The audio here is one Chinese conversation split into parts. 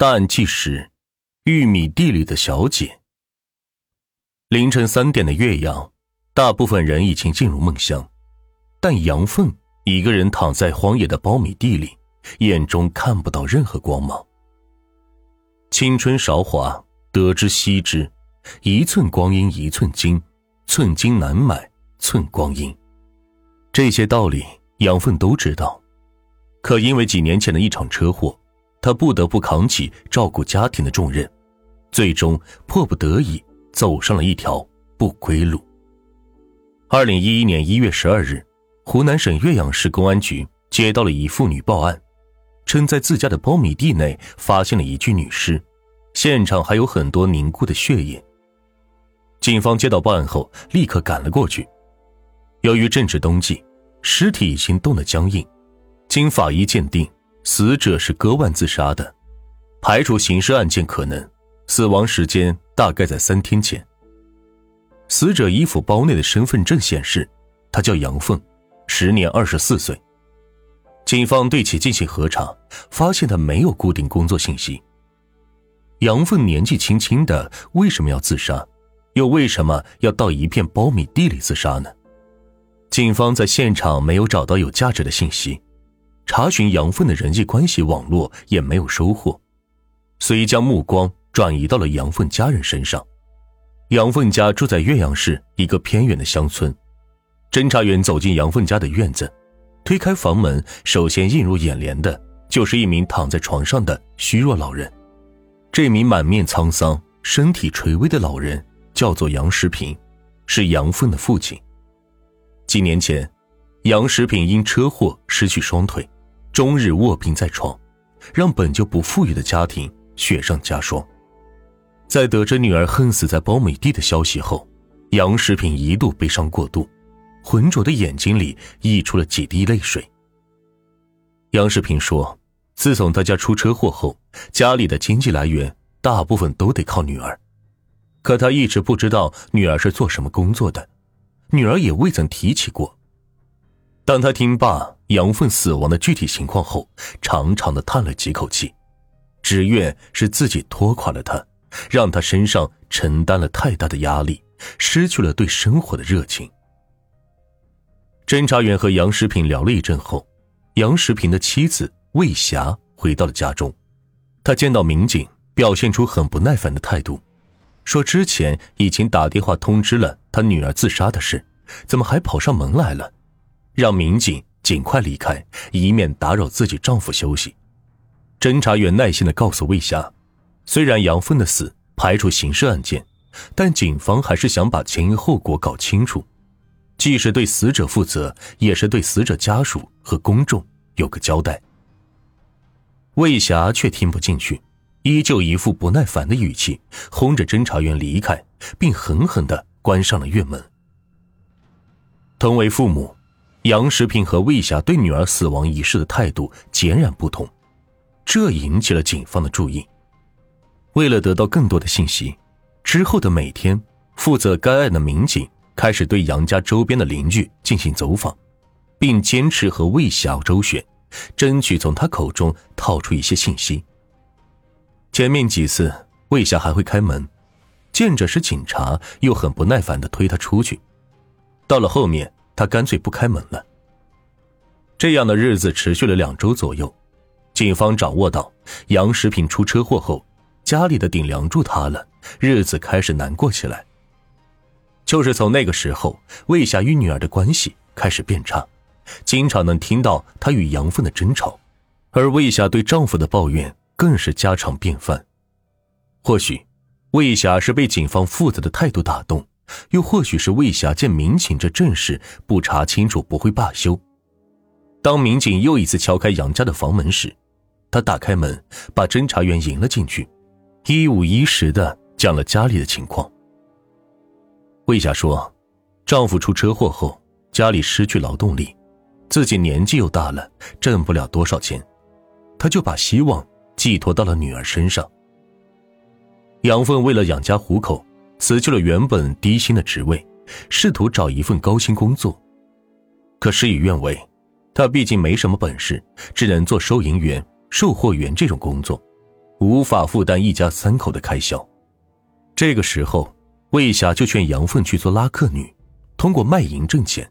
淡季时：玉米地里的小姐。凌晨三点的岳阳，大部分人已经进入梦乡，但杨凤一个人躺在荒野的苞米地里，眼中看不到任何光芒。青春韶华，得之惜之，一寸光阴一寸金，寸金难买寸光阴。这些道理，杨凤都知道。可因为几年前的一场车祸，他不得不扛起照顾家庭的重任，最终迫不得已走上了一条不归路。二零一一年一月十二日，湖南省岳阳市公安局接到了一妇女报案，称在自家的苞米地内发现了一具女尸，现场还有很多凝固的血液。警方接到报案后，立刻赶了过去。由于正值冬季，尸体已经冻得僵硬。经法医鉴定，死者是割腕自杀的，排除刑事案件可能，死亡时间大概在三天前。死者衣服包内的身份证显示，他叫杨凤，时年二十四岁。警方对其进行核查，发现他没有固定工作信息。杨凤年纪轻轻的，为什么要自杀？又为什么要到一片苞米地里自杀呢？警方在现场没有找到有价值的信息。查询杨凤的人际关系网络也没有收获，遂将目光转移到了杨凤家人身上。杨凤家住在岳阳市一个偏远的乡村。侦查员走进杨凤家的院子，推开房门，首先映入眼帘的就是一名躺在床上的虚弱老人。这名满面沧桑、身体垂危的老人叫做杨时平，是杨凤的父亲。几年前，杨时平因车祸失去双腿。终日卧病在床，让本就不富裕的家庭雪上加霜。在得知女儿恨死在苞米地的消息后，杨世平一度悲伤过度，浑浊的眼睛里溢出了几滴泪水。杨世平说：“自从他家出车祸后，家里的经济来源大部分都得靠女儿，可他一直不知道女儿是做什么工作的，女儿也未曾提起过。”当他听罢杨凤死亡的具体情况后，长长的叹了几口气，只怨是自己拖垮了他，让他身上承担了太大的压力，失去了对生活的热情。侦查员和杨时平聊了一阵后，杨时平的妻子魏霞回到了家中，他见到民警，表现出很不耐烦的态度，说之前已经打电话通知了他女儿自杀的事，怎么还跑上门来了？让民警尽快离开，以免打扰自己丈夫休息。侦查员耐心的告诉魏霞，虽然杨凤的死排除刑事案件，但警方还是想把前因后果搞清楚，既是对死者负责，也是对死者家属和公众有个交代。魏霞却听不进去，依旧一副不耐烦的语气，轰着侦查员离开，并狠狠的关上了院门。同为父母。杨时平和魏霞对女儿死亡一事的态度截然不同，这引起了警方的注意。为了得到更多的信息，之后的每天，负责该案的民警开始对杨家周边的邻居进行走访，并坚持和魏霞周旋，争取从他口中套出一些信息。前面几次，魏霞还会开门，见着是警察，又很不耐烦的推他出去。到了后面。他干脆不开门了。这样的日子持续了两周左右，警方掌握到杨时平出车祸后，家里的顶梁柱塌了，日子开始难过起来。就是从那个时候，魏霞与女儿的关系开始变差，经常能听到她与杨凤的争吵，而魏霞对丈夫的抱怨更是家常便饭。或许，魏霞是被警方负责的态度打动。又或许是魏霞见民警这阵势不查清楚不会罢休。当民警又一次敲开杨家的房门时，她打开门，把侦查员迎了进去，一五一十的讲了家里的情况。魏霞说，丈夫出车祸后，家里失去劳动力，自己年纪又大了，挣不了多少钱，她就把希望寄托到了女儿身上。杨凤为了养家糊口。辞去了原本低薪的职位，试图找一份高薪工作，可事与愿违。他毕竟没什么本事，只能做收银员、售货员这种工作，无法负担一家三口的开销。这个时候，魏霞就劝杨凤去做拉客女，通过卖淫挣钱。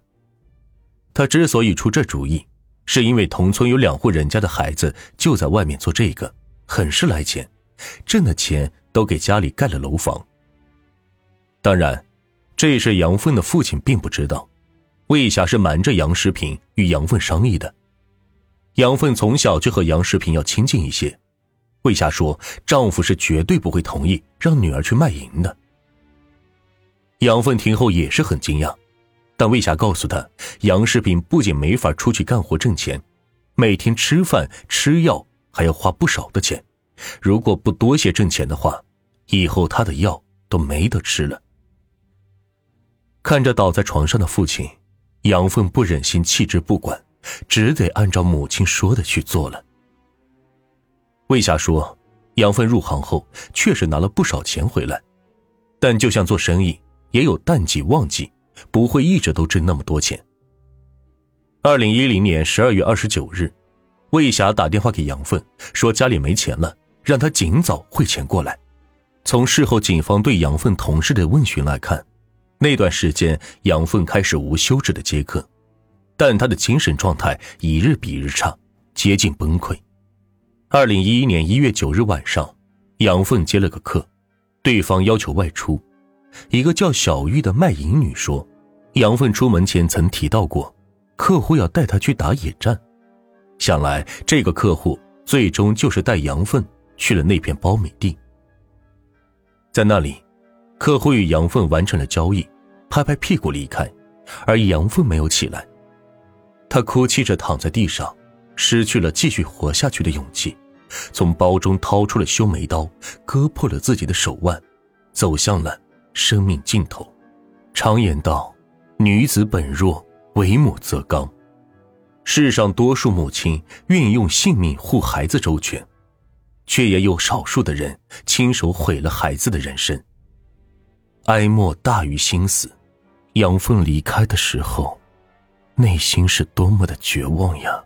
他之所以出这主意，是因为同村有两户人家的孩子就在外面做这个，很是来钱，挣的钱都给家里盖了楼房。当然，这事杨凤的父亲并不知道，魏霞是瞒着杨世平与杨凤商议的。杨凤从小就和杨世平要亲近一些，魏霞说丈夫是绝对不会同意让女儿去卖淫的。杨凤听后也是很惊讶。但魏霞告诉他，杨世平不仅没法出去干活挣钱，每天吃饭吃药还要花不少的钱。如果不多些挣钱的话，以后他的药都没得吃了。看着倒在床上的父亲，杨凤不忍心弃之不管，只得按照母亲说的去做了。魏霞说，杨凤入行后确实拿了不少钱回来，但就像做生意，也有淡季旺季。不会一直都挣那么多钱。二零一零年十二月二十九日，魏霞打电话给杨凤，说家里没钱了，让他尽早汇钱过来。从事后警方对杨凤同事的问询来看，那段时间杨凤开始无休止的接客，但她的精神状态一日比日差，接近崩溃。二零一一年一月九日晚上，杨凤接了个客，对方要求外出。一个叫小玉的卖淫女说：“杨凤出门前曾提到过，客户要带她去打野战。想来这个客户最终就是带杨凤去了那片苞米地。在那里，客户与杨凤完成了交易，拍拍屁股离开，而杨凤没有起来。她哭泣着躺在地上，失去了继续活下去的勇气，从包中掏出了修眉刀，割破了自己的手腕，走向了。”生命尽头，常言道：“女子本弱，为母则刚。”世上多数母亲愿意用性命护孩子周全，却也有少数的人亲手毁了孩子的人生。哀莫大于心死。杨凤离开的时候，内心是多么的绝望呀！